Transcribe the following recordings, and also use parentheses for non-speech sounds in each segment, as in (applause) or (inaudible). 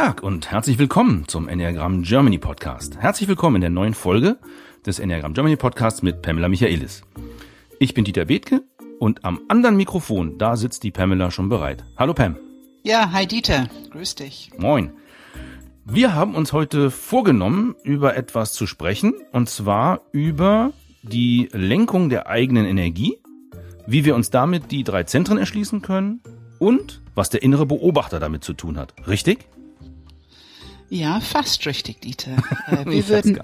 Tag und herzlich willkommen zum Enneagram Germany Podcast. Herzlich willkommen in der neuen Folge des Enneagram Germany Podcasts mit Pamela Michaelis. Ich bin Dieter Bethke und am anderen Mikrofon, da sitzt die Pamela schon bereit. Hallo Pam. Ja, hi Dieter. Grüß dich. Moin. Wir haben uns heute vorgenommen, über etwas zu sprechen, und zwar über die Lenkung der eigenen Energie, wie wir uns damit die drei Zentren erschließen können und was der innere Beobachter damit zu tun hat. Richtig? Ja, fast richtig, Dieter. (laughs) Äh, wir würden,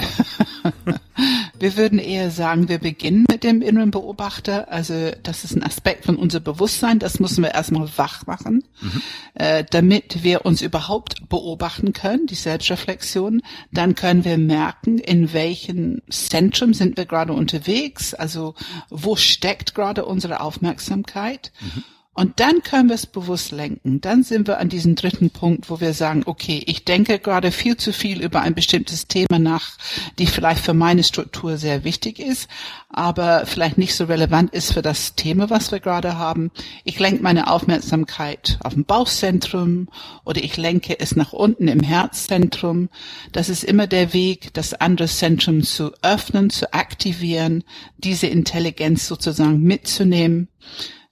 (laughs) wir würden eher sagen, wir beginnen mit dem inneren Beobachter. Also das ist ein Aspekt von unser Bewusstsein. Das müssen wir erstmal wach machen, mhm. äh, damit wir uns überhaupt beobachten können, die Selbstreflexion. Dann können wir merken, in welchem Zentrum sind wir gerade unterwegs. Also wo steckt gerade unsere Aufmerksamkeit. Mhm. Und dann können wir es bewusst lenken. Dann sind wir an diesem dritten Punkt, wo wir sagen, okay, ich denke gerade viel zu viel über ein bestimmtes Thema nach, die vielleicht für meine Struktur sehr wichtig ist, aber vielleicht nicht so relevant ist für das Thema, was wir gerade haben. Ich lenke meine Aufmerksamkeit auf dem Bauchzentrum oder ich lenke es nach unten im Herzzentrum. Das ist immer der Weg, das andere Zentrum zu öffnen, zu aktivieren, diese Intelligenz sozusagen mitzunehmen.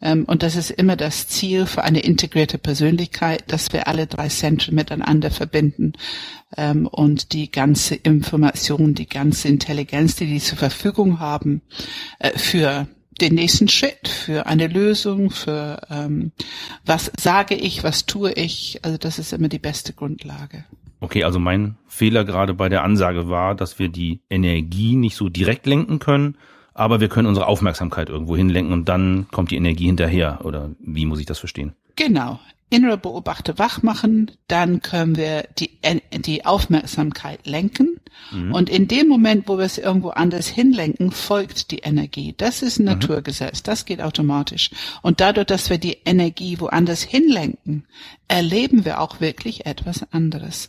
Ähm, und das ist immer das Ziel für eine integrierte Persönlichkeit, dass wir alle drei Zentren miteinander verbinden ähm, und die ganze Information, die ganze Intelligenz, die die zur Verfügung haben, äh, für den nächsten Schritt, für eine Lösung, für ähm, was sage ich, was tue ich. Also das ist immer die beste Grundlage. Okay, also mein Fehler gerade bei der Ansage war, dass wir die Energie nicht so direkt lenken können, aber wir können unsere Aufmerksamkeit irgendwo hinlenken und dann kommt die Energie hinterher. Oder wie muss ich das verstehen? Genau innere Beobachter wach machen, dann können wir die, die Aufmerksamkeit lenken. Mhm. Und in dem Moment, wo wir es irgendwo anders hinlenken, folgt die Energie. Das ist ein mhm. Naturgesetz. Das geht automatisch. Und dadurch, dass wir die Energie woanders hinlenken, erleben wir auch wirklich etwas anderes.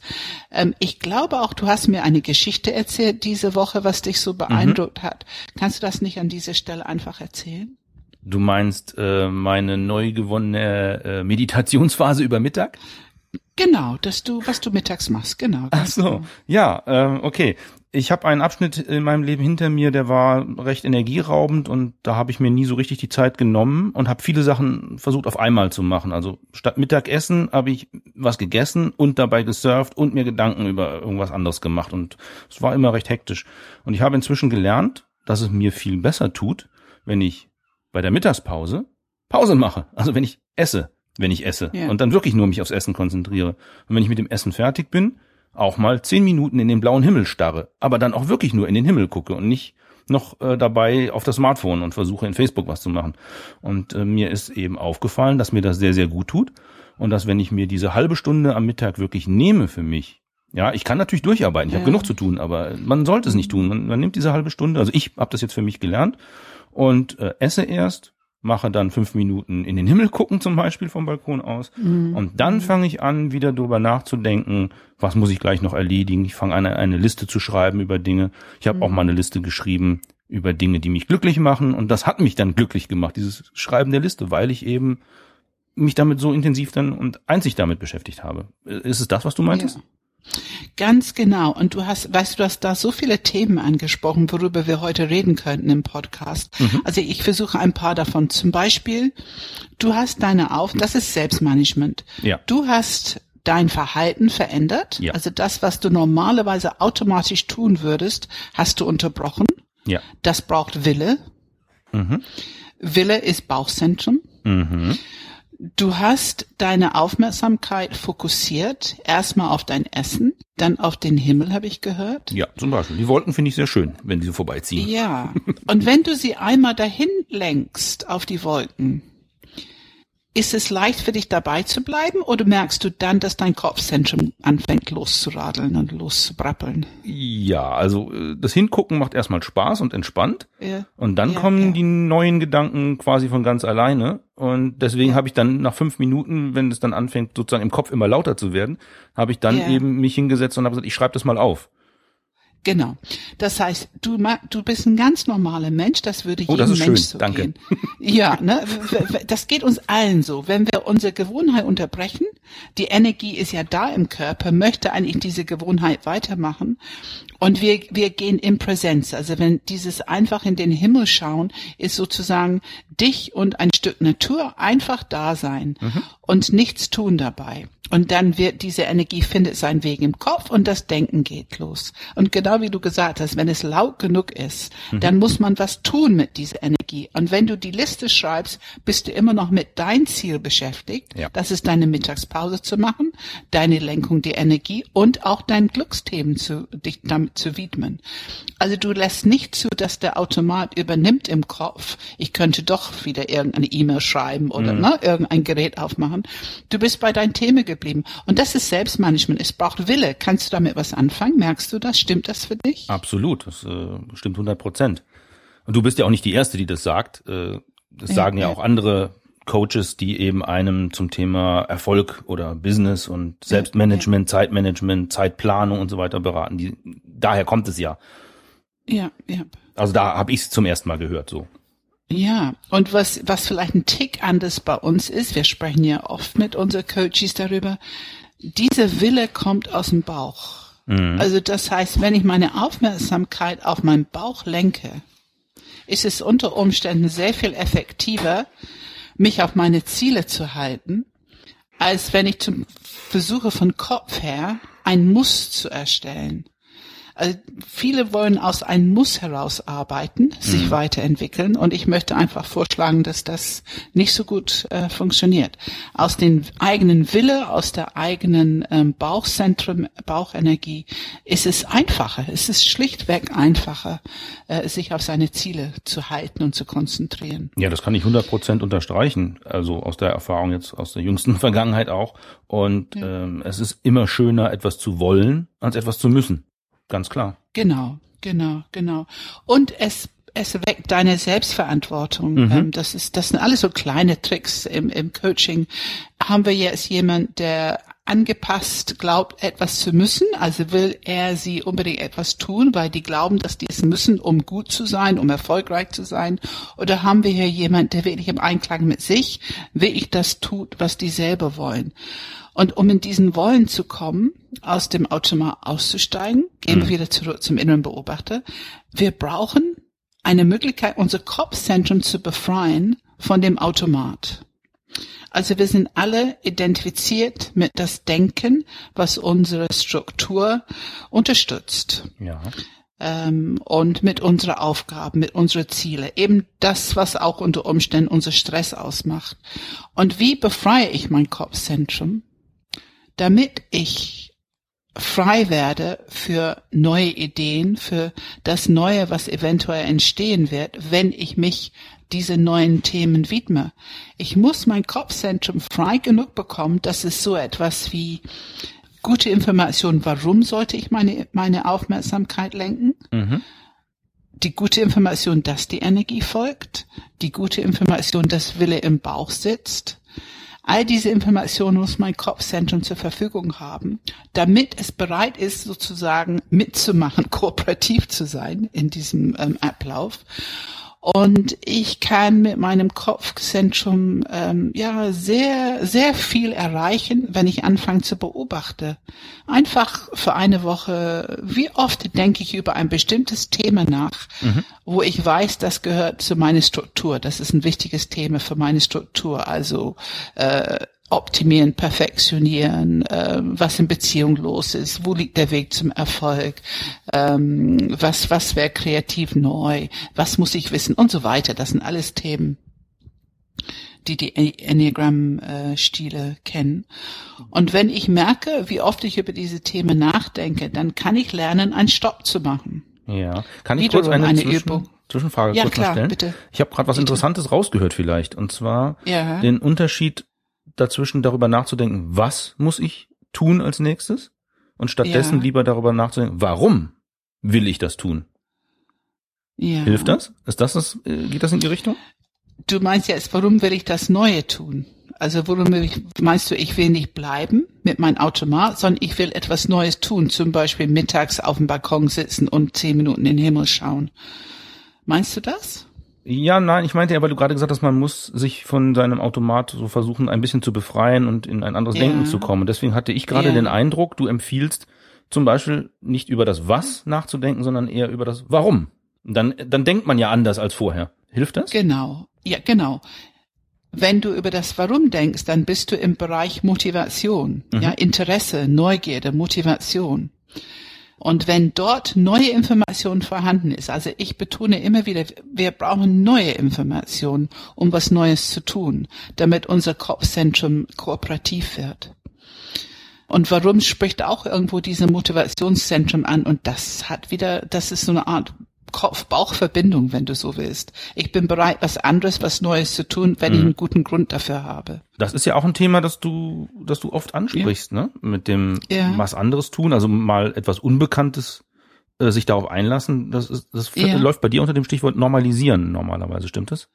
Ähm, ich glaube auch, du hast mir eine Geschichte erzählt diese Woche, was dich so beeindruckt mhm. hat. Kannst du das nicht an dieser Stelle einfach erzählen? Du meinst äh, meine neu gewonnene äh, Meditationsphase über Mittag? Genau, dass du, was du mittags machst, genau. Ach so, genau. ja, äh, okay. Ich habe einen Abschnitt in meinem Leben hinter mir, der war recht energieraubend und da habe ich mir nie so richtig die Zeit genommen und habe viele Sachen versucht auf einmal zu machen. Also statt Mittagessen habe ich was gegessen und dabei gesurft und mir Gedanken über irgendwas anderes gemacht und es war immer recht hektisch. Und ich habe inzwischen gelernt, dass es mir viel besser tut, wenn ich bei der Mittagspause Pause mache. Also wenn ich esse, wenn ich esse ja. und dann wirklich nur mich aufs Essen konzentriere. Und wenn ich mit dem Essen fertig bin, auch mal zehn Minuten in den blauen Himmel starre, aber dann auch wirklich nur in den Himmel gucke und nicht noch äh, dabei auf das Smartphone und versuche in Facebook was zu machen. Und äh, mir ist eben aufgefallen, dass mir das sehr, sehr gut tut und dass wenn ich mir diese halbe Stunde am Mittag wirklich nehme für mich, ja, ich kann natürlich durcharbeiten, ich ja. habe genug zu tun, aber man sollte es nicht tun. Man, man nimmt diese halbe Stunde, also ich habe das jetzt für mich gelernt und äh, esse erst, mache dann fünf Minuten in den Himmel gucken zum Beispiel vom Balkon aus mhm. und dann fange ich an, wieder darüber nachzudenken, was muss ich gleich noch erledigen. Ich fange an, eine, Liste zu schreiben über Dinge. Ich habe mhm. auch mal eine Liste geschrieben über Dinge, die mich glücklich machen und das hat mich dann glücklich gemacht, dieses Schreiben der Liste, weil ich eben mich damit so intensiv dann und einzig damit beschäftigt habe. Ist es das, was du meintest? Ja. Ganz genau. Und du hast, weißt du, du hast da so viele Themen angesprochen, worüber wir heute reden könnten im Podcast. Mhm. Also ich versuche ein paar davon. Zum Beispiel, du hast deine Auf, das ist Selbstmanagement. Ja. Du hast dein Verhalten verändert. Ja. Also das, was du normalerweise automatisch tun würdest, hast du unterbrochen. Ja. Das braucht Wille. Mhm. Wille ist Bauchzentrum. Mhm. Du hast deine Aufmerksamkeit fokussiert, erstmal auf dein Essen, dann auf den Himmel, habe ich gehört. Ja, zum Beispiel. Die Wolken finde ich sehr schön, wenn die so vorbeiziehen. Ja. (laughs) Und wenn du sie einmal dahin lenkst auf die Wolken, ist es leicht für dich dabei zu bleiben oder merkst du dann, dass dein Kopfzentrum anfängt loszuradeln und loszubrappeln? Ja, also äh, das Hingucken macht erstmal Spaß und entspannt. Ja. Und dann ja, kommen ja. die neuen Gedanken quasi von ganz alleine. Und deswegen ja. habe ich dann nach fünf Minuten, wenn es dann anfängt, sozusagen im Kopf immer lauter zu werden, habe ich dann eben mich hingesetzt und habe gesagt, ich schreibe das mal auf. Genau. Das heißt, du, du bist ein ganz normaler Mensch, das würde jedem oh, das Mensch schön. so Danke. gehen. Ja, ne, das geht uns allen so. Wenn wir unsere Gewohnheit unterbrechen, Die Energie ist ja da im Körper, möchte eigentlich diese Gewohnheit weitermachen. Und wir, wir gehen in Präsenz. Also wenn dieses einfach in den Himmel schauen, ist sozusagen dich und ein Stück Natur einfach da sein mhm. und nichts tun dabei. Und dann wird diese Energie findet seinen Weg im Kopf und das Denken geht los. Und genau wie du gesagt hast, wenn es laut genug ist, mhm. dann muss man was tun mit dieser Energie. Und wenn du die Liste schreibst, bist du immer noch mit dein Ziel beschäftigt. Ja. Das ist deine Mittagspause zu machen, deine Lenkung der Energie und auch dein Glücksthemen zu, dich damit zu widmen. Also du lässt nicht zu, dass der Automat übernimmt im Kopf. Ich könnte doch wieder irgendeine E-Mail schreiben oder mhm. ne, irgendein Gerät aufmachen. Du bist bei deinen Themen geblieben. Und das ist Selbstmanagement. Es braucht Wille. Kannst du damit was anfangen? Merkst du das? Stimmt das für dich? Absolut. Das äh, stimmt 100 Prozent. Und du bist ja auch nicht die Erste, die das sagt. Äh, das ja, sagen ja, ja auch andere Coaches, die eben einem zum Thema Erfolg oder Business und Selbstmanagement. Zeitmanagement, Zeitplanung und so weiter beraten. Die, daher kommt es ja. Ja, ja. Also da habe ich es zum ersten Mal gehört so. Ja, und was, was vielleicht ein Tick anders bei uns ist, wir sprechen ja oft mit unseren Coaches darüber, dieser Wille kommt aus dem Bauch. Mhm. Also das heißt, wenn ich meine Aufmerksamkeit auf meinen Bauch lenke, ist es unter Umständen sehr viel effektiver, mich auf meine Ziele zu halten, als wenn ich zum versuche von Kopf her ein Muss zu erstellen. Also viele wollen aus einem Muss heraus arbeiten, sich mhm. weiterentwickeln und ich möchte einfach vorschlagen, dass das nicht so gut äh, funktioniert. Aus den eigenen Wille, aus der eigenen ähm, Bauchzentrum, Bauchenergie ist es einfacher, es ist schlichtweg einfacher, äh, sich auf seine Ziele zu halten und zu konzentrieren. Ja, das kann ich 100 Prozent unterstreichen, also aus der Erfahrung jetzt aus der jüngsten (laughs) Vergangenheit auch. Und ja. ähm, es ist immer schöner, etwas zu wollen, als etwas zu müssen. Ganz klar. Genau, genau, genau. Und es es weckt deine Selbstverantwortung. Mhm. Ähm, das ist, das sind alles so kleine Tricks im, im Coaching. Haben wir jetzt jemand, der angepasst glaubt, etwas zu müssen, also will er sie unbedingt etwas tun, weil die glauben, dass die es müssen, um gut zu sein, um erfolgreich zu sein? Oder haben wir hier jemand, der wirklich im Einklang mit sich wirklich das tut, was die selber wollen? Und um in diesen Wollen zu kommen, aus dem Automat auszusteigen, gehen mhm. wir wieder zurück zum inneren Beobachter. Wir brauchen eine Möglichkeit, unser Kopfzentrum zu befreien von dem Automat. Also wir sind alle identifiziert mit das Denken, was unsere Struktur unterstützt. Ja. Ähm, und mit unserer Aufgaben, mit unseren Ziele. Eben das, was auch unter Umständen unser Stress ausmacht. Und wie befreie ich mein Kopfzentrum? Damit ich frei werde für neue Ideen, für das Neue, was eventuell entstehen wird, wenn ich mich diese neuen Themen widme. Ich muss mein Kopfzentrum frei genug bekommen, dass es so etwas wie gute Information, warum sollte ich meine, meine Aufmerksamkeit lenken? Mhm. Die gute Information, dass die Energie folgt. Die gute Information, dass Wille im Bauch sitzt All diese Informationen muss mein Kopfzentrum zur Verfügung haben, damit es bereit ist, sozusagen mitzumachen, (laughs) kooperativ zu sein in diesem ähm, Ablauf. Und ich kann mit meinem Kopfzentrum ähm, ja sehr, sehr viel erreichen, wenn ich anfange zu beobachten. Einfach für eine Woche, wie oft denke ich über ein bestimmtes Thema nach, mhm. wo ich weiß, das gehört zu meiner Struktur. Das ist ein wichtiges Thema für meine Struktur. Also äh, optimieren, perfektionieren, äh, was in Beziehung los ist, wo liegt der Weg zum Erfolg, ähm, was, was wäre kreativ neu, was muss ich wissen und so weiter. Das sind alles Themen, die die Enneagram-Stile kennen. Und wenn ich merke, wie oft ich über diese Themen nachdenke, dann kann ich lernen, einen Stopp zu machen. Ja, kann ich kurz eine, eine Zwischen Übung. Zwischenfrage ja, kurz klar, stellen? Bitte. Ich habe gerade was bitte. Interessantes rausgehört vielleicht, und zwar ja. den Unterschied dazwischen darüber nachzudenken, was muss ich tun als nächstes? Und stattdessen ja. lieber darüber nachzudenken, warum will ich das tun? Ja. Hilft das? Ist das das, äh, geht das in die Richtung? Du meinst jetzt, warum will ich das Neue tun? Also warum will ich, meinst du, ich will nicht bleiben mit meinem Automat, sondern ich will etwas Neues tun, zum Beispiel mittags auf dem Balkon sitzen und zehn Minuten in den Himmel schauen. Meinst du das? Ja, nein, ich meinte ja, weil du gerade gesagt hast, man muss sich von seinem Automat so versuchen, ein bisschen zu befreien und in ein anderes ja. Denken zu kommen. Deswegen hatte ich gerade ja. den Eindruck, du empfiehlst zum Beispiel nicht über das Was nachzudenken, sondern eher über das Warum. Dann, dann denkt man ja anders als vorher. Hilft das? Genau. Ja, genau. Wenn du über das Warum denkst, dann bist du im Bereich Motivation, mhm. ja, Interesse, Neugierde, Motivation. Und wenn dort neue Information vorhanden ist, also ich betone immer wieder, wir brauchen neue Informationen, um was Neues zu tun, damit unser Kopfzentrum kooperativ wird. Und warum spricht auch irgendwo diese Motivationszentrum an? Und das hat wieder, das ist so eine Art Kopf-Bauch-Verbindung, wenn du so willst. Ich bin bereit, was anderes, was Neues zu tun, wenn mhm. ich einen guten Grund dafür habe. Das ist ja auch ein Thema, das du, das du oft ansprichst, ja. ne? Mit dem ja. was anderes tun, also mal etwas Unbekanntes äh, sich darauf einlassen. Das ist, das ja. läuft bei dir unter dem Stichwort normalisieren normalerweise, stimmt das?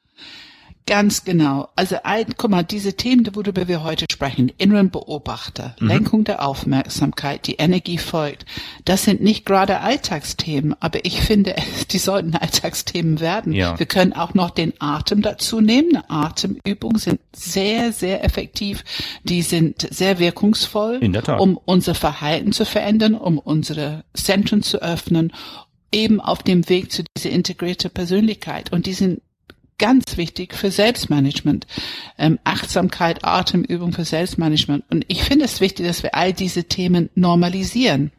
Ganz genau. Also ein, guck mal, diese Themen, worüber wir heute sprechen, inneren Beobachter, mhm. Lenkung der Aufmerksamkeit, die Energie folgt, das sind nicht gerade Alltagsthemen, aber ich finde, (laughs) die sollten Alltagsthemen werden. Ja. Wir können auch noch den Atem dazu nehmen. Atemübungen sind sehr, sehr effektiv. Die sind sehr wirkungsvoll, In der Tat. um unser Verhalten zu verändern, um unsere Zentren zu öffnen eben auf dem Weg zu dieser integrierte Persönlichkeit. Und die sind ganz wichtig für Selbstmanagement. Ähm, Achtsamkeit, Atemübung für Selbstmanagement. Und ich finde es wichtig, dass wir all diese Themen normalisieren.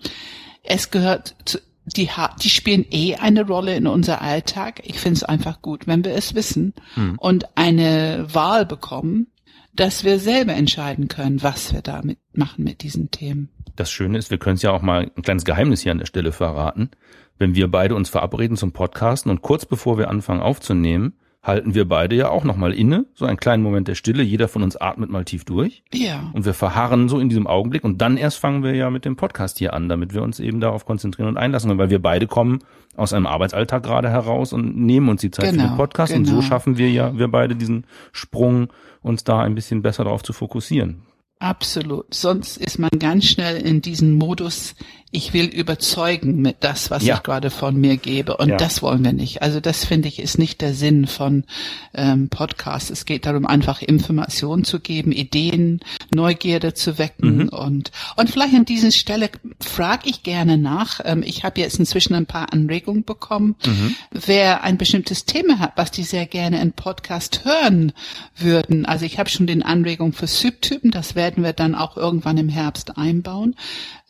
Es gehört zu, die, die spielen eh eine Rolle in unser Alltag. Ich finde es einfach gut, wenn wir es wissen hm. und eine Wahl bekommen, dass wir selber entscheiden können, was wir damit machen mit diesen Themen. Das Schöne ist, wir können es ja auch mal ein kleines Geheimnis hier an der Stelle verraten. Wenn wir beide uns verabreden zum Podcasten und kurz bevor wir anfangen aufzunehmen, halten wir beide ja auch nochmal inne, so einen kleinen Moment der Stille. Jeder von uns atmet mal tief durch. Ja. Und wir verharren so in diesem Augenblick und dann erst fangen wir ja mit dem Podcast hier an, damit wir uns eben darauf konzentrieren und einlassen können, weil wir beide kommen aus einem Arbeitsalltag gerade heraus und nehmen uns die Zeit genau, für den genau, Podcast genau. und so genau. schaffen wir ja, wir beide diesen Sprung, uns da ein bisschen besser darauf zu fokussieren. Absolut. Sonst ist man ganz schnell in diesen Modus, ich will überzeugen mit das, was ja. ich gerade von mir gebe. Und ja. das wollen wir nicht. Also das finde ich ist nicht der Sinn von ähm, Podcasts. Es geht darum, einfach Informationen zu geben, Ideen, Neugierde zu wecken. Mhm. Und, und vielleicht an dieser Stelle frage ich gerne nach. Ähm, ich habe jetzt inzwischen ein paar Anregungen bekommen. Mhm. Wer ein bestimmtes Thema hat, was die sehr gerne in Podcast hören würden. Also ich habe schon den Anregungen für Subtypen. Das werden wir dann auch irgendwann im Herbst einbauen.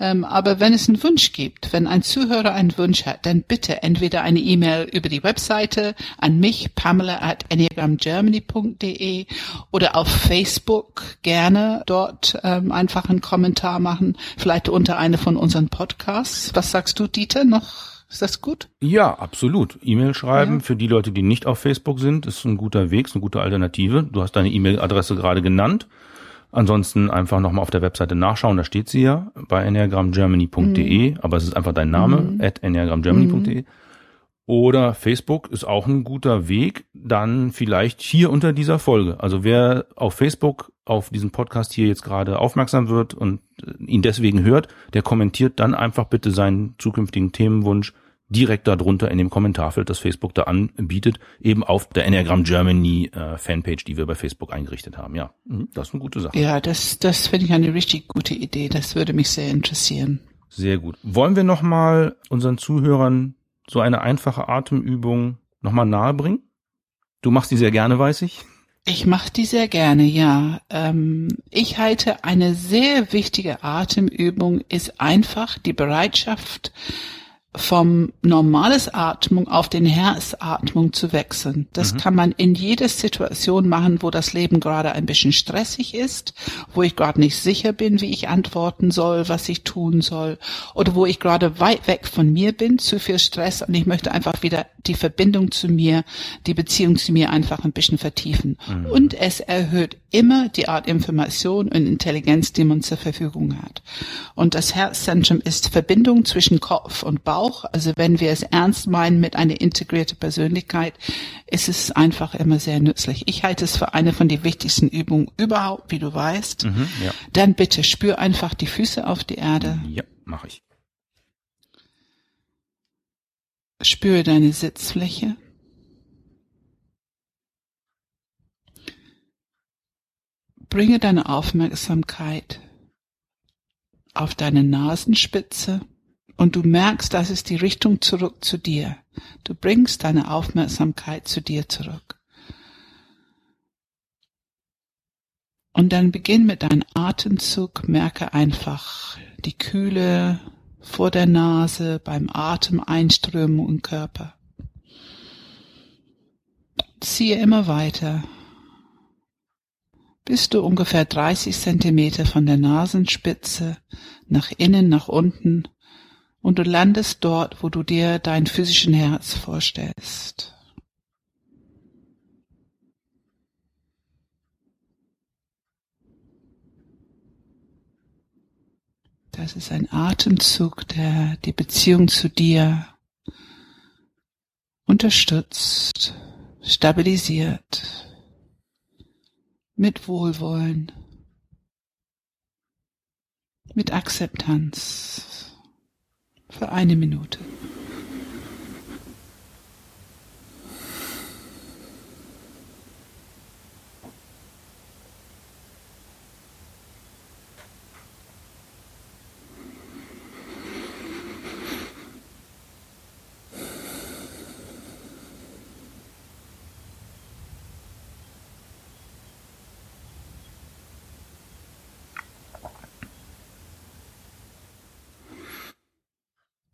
Ähm, aber wenn es einen Wunsch gibt, wenn ein Zuhörer einen Wunsch hat, dann bitte entweder eine E-Mail über die Webseite an mich, Pamela at enneagramgermany.de oder auf Facebook gerne dort ähm, einfach einen Kommentar machen, vielleicht unter eine von unseren Podcasts. Was sagst du, Dieter, noch? Ist das gut? Ja, absolut. E-Mail schreiben ja. für die Leute, die nicht auf Facebook sind, ist ein guter Weg, ist eine gute Alternative. Du hast deine E-Mail-Adresse gerade genannt. Ansonsten einfach nochmal auf der Webseite nachschauen, da steht sie ja bei enneagramgermany.de, mhm. aber es ist einfach dein Name, mhm. at enneagramgermany.de. Mhm. Oder Facebook ist auch ein guter Weg, dann vielleicht hier unter dieser Folge. Also wer auf Facebook auf diesen Podcast hier jetzt gerade aufmerksam wird und ihn deswegen hört, der kommentiert dann einfach bitte seinen zukünftigen Themenwunsch direkt darunter in dem Kommentarfeld, das Facebook da anbietet, eben auf der Enneagram Germany äh, Fanpage, die wir bei Facebook eingerichtet haben. Ja, mhm, das ist eine gute Sache. Ja, das, das finde ich eine richtig gute Idee. Das würde mich sehr interessieren. Sehr gut. Wollen wir nochmal unseren Zuhörern so eine einfache Atemübung nochmal nahebringen? Du machst die sehr gerne, weiß ich. Ich mache die sehr gerne, ja. Ähm, ich halte eine sehr wichtige Atemübung ist einfach die Bereitschaft, vom normales Atmung auf den Herzatmung zu wechseln. Das mhm. kann man in jeder Situation machen, wo das Leben gerade ein bisschen stressig ist, wo ich gerade nicht sicher bin, wie ich antworten soll, was ich tun soll, oder wo ich gerade weit weg von mir bin, zu viel Stress und ich möchte einfach wieder die Verbindung zu mir, die Beziehung zu mir einfach ein bisschen vertiefen. Mhm. Und es erhöht immer die Art Information und Intelligenz, die man zur Verfügung hat. Und das Herzzentrum ist Verbindung zwischen Kopf und Bauch. Also wenn wir es ernst meinen mit einer integrierten Persönlichkeit, ist es einfach immer sehr nützlich. Ich halte es für eine von den wichtigsten Übungen überhaupt, wie du weißt. Mhm, ja. Dann bitte spür einfach die Füße auf die Erde. Ja, mache ich. Spüre deine Sitzfläche. Bringe deine Aufmerksamkeit auf deine Nasenspitze und du merkst, das ist die Richtung zurück zu dir. Du bringst deine Aufmerksamkeit zu dir zurück. Und dann beginn mit deinem Atemzug, merke einfach die Kühle vor der Nase beim Atemeinströmen im Körper. Ziehe immer weiter, bis du ungefähr 30 Zentimeter von der Nasenspitze nach innen, nach unten und du landest dort, wo du dir dein physischen Herz vorstellst. Das ist ein Atemzug, der die Beziehung zu dir unterstützt, stabilisiert, mit Wohlwollen, mit Akzeptanz für eine Minute.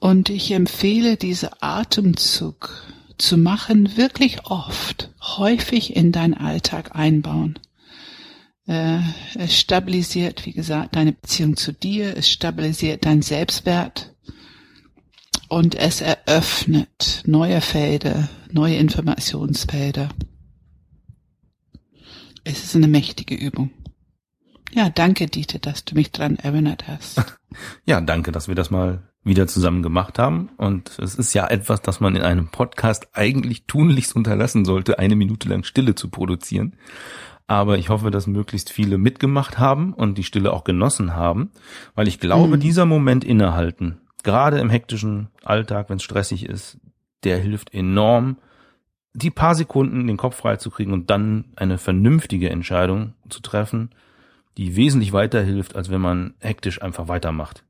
Und ich empfehle diese Atemzug zu machen, wirklich oft, häufig in deinen Alltag einbauen. Äh, es stabilisiert, wie gesagt, deine Beziehung zu dir, es stabilisiert deinen Selbstwert und es eröffnet neue Felder, neue Informationsfelder. Es ist eine mächtige Übung. Ja, danke, Dieter, dass du mich dran erinnert hast. (laughs) Ja, danke, dass wir das mal wieder zusammen gemacht haben. Und es ist ja etwas, das man in einem Podcast eigentlich tunlichst unterlassen sollte, eine Minute lang Stille zu produzieren. Aber ich hoffe, dass möglichst viele mitgemacht haben und die Stille auch genossen haben, weil ich glaube, mhm. dieser Moment innehalten, gerade im hektischen Alltag, wenn es stressig ist, der hilft enorm, die paar Sekunden den Kopf frei zu kriegen und dann eine vernünftige Entscheidung zu treffen, die wesentlich weiterhilft, als wenn man hektisch einfach weitermacht.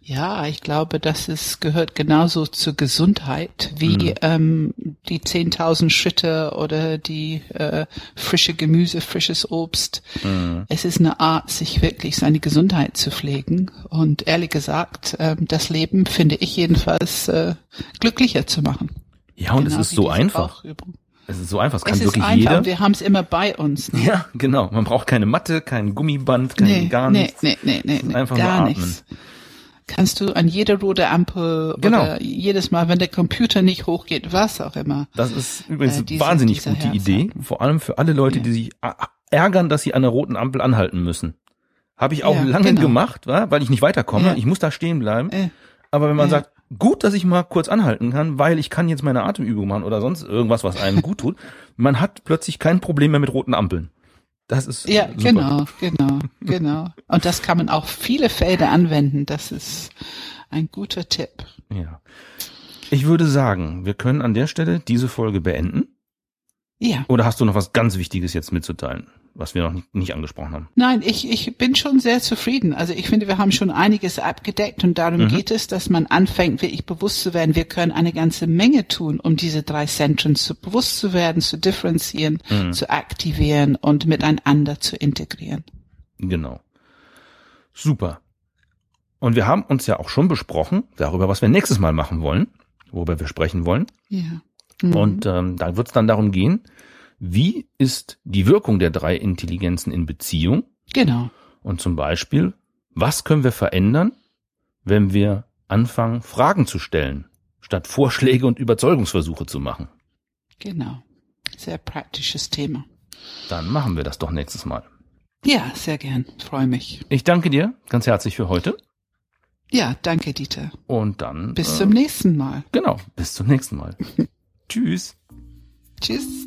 Ja, ich glaube, das ist, gehört genauso zur Gesundheit wie mhm. ähm, die 10.000 Schritte oder die äh, frische Gemüse, frisches Obst. Mhm. Es ist eine Art, sich wirklich seine Gesundheit zu pflegen und ehrlich gesagt, äh, das Leben finde ich jedenfalls äh, glücklicher zu machen. Ja, und genau es ist so einfach. Es ist so einfach, es kann es wirklich einfach. jeder. Wir haben es immer bei uns. Ne? Ja, genau. Man braucht keine Matte, kein Gummiband, kein nee, gar nichts. Nee, nee, nee, nee, einfach gar nur atmen. Nichts kannst du an jeder rote Ampel genau. oder jedes Mal, wenn der Computer nicht hochgeht, was auch immer. Das ist übrigens äh, diese, wahnsinnig gute Herz Idee, vor allem für alle Leute, ja. die sich ärgern, dass sie an der roten Ampel anhalten müssen. Habe ich auch ja, lange genau. gemacht, weil ich nicht weiterkomme. Ja. Ich muss da stehen bleiben. Äh. Aber wenn man sagt, gut, dass ich mal kurz anhalten kann, weil ich kann jetzt meine Atemübung machen oder sonst irgendwas, was einem gut tut, (laughs) man hat plötzlich kein Problem mehr mit roten Ampeln. Das ist ja super. genau, genau, genau. Und das kann man auch viele Felder anwenden. Das ist ein guter Tipp. Ja. Ich würde sagen, wir können an der Stelle diese Folge beenden. Ja. Oder hast du noch was ganz Wichtiges jetzt mitzuteilen? Was wir noch nicht angesprochen haben. Nein, ich, ich bin schon sehr zufrieden. Also ich finde, wir haben schon einiges abgedeckt und darum mhm. geht es, dass man anfängt, wirklich bewusst zu werden. Wir können eine ganze Menge tun, um diese drei Zentren zu bewusst zu werden, zu differenzieren, mhm. zu aktivieren und miteinander zu integrieren. Genau. Super. Und wir haben uns ja auch schon besprochen darüber, was wir nächstes Mal machen wollen, worüber wir sprechen wollen. Ja. Mhm. Und ähm, da wird es dann darum gehen, wie ist die Wirkung der drei Intelligenzen in Beziehung? Genau. Und zum Beispiel, was können wir verändern, wenn wir anfangen, Fragen zu stellen, statt Vorschläge und Überzeugungsversuche zu machen? Genau. Sehr praktisches Thema. Dann machen wir das doch nächstes Mal. Ja, sehr gern. Freue mich. Ich danke dir ganz herzlich für heute. Ja, danke, Dieter. Und dann. Bis äh, zum nächsten Mal. Genau, bis zum nächsten Mal. (laughs) Tschüss. Tschüss.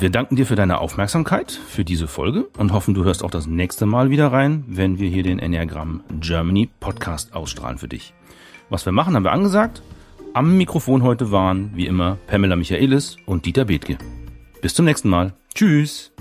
Wir danken dir für deine Aufmerksamkeit für diese Folge und hoffen, du hörst auch das nächste Mal wieder rein, wenn wir hier den Enneagram Germany Podcast ausstrahlen für dich. Was wir machen, haben wir angesagt. Am Mikrofon heute waren, wie immer, Pamela Michaelis und Dieter Bethke. Bis zum nächsten Mal. Tschüss.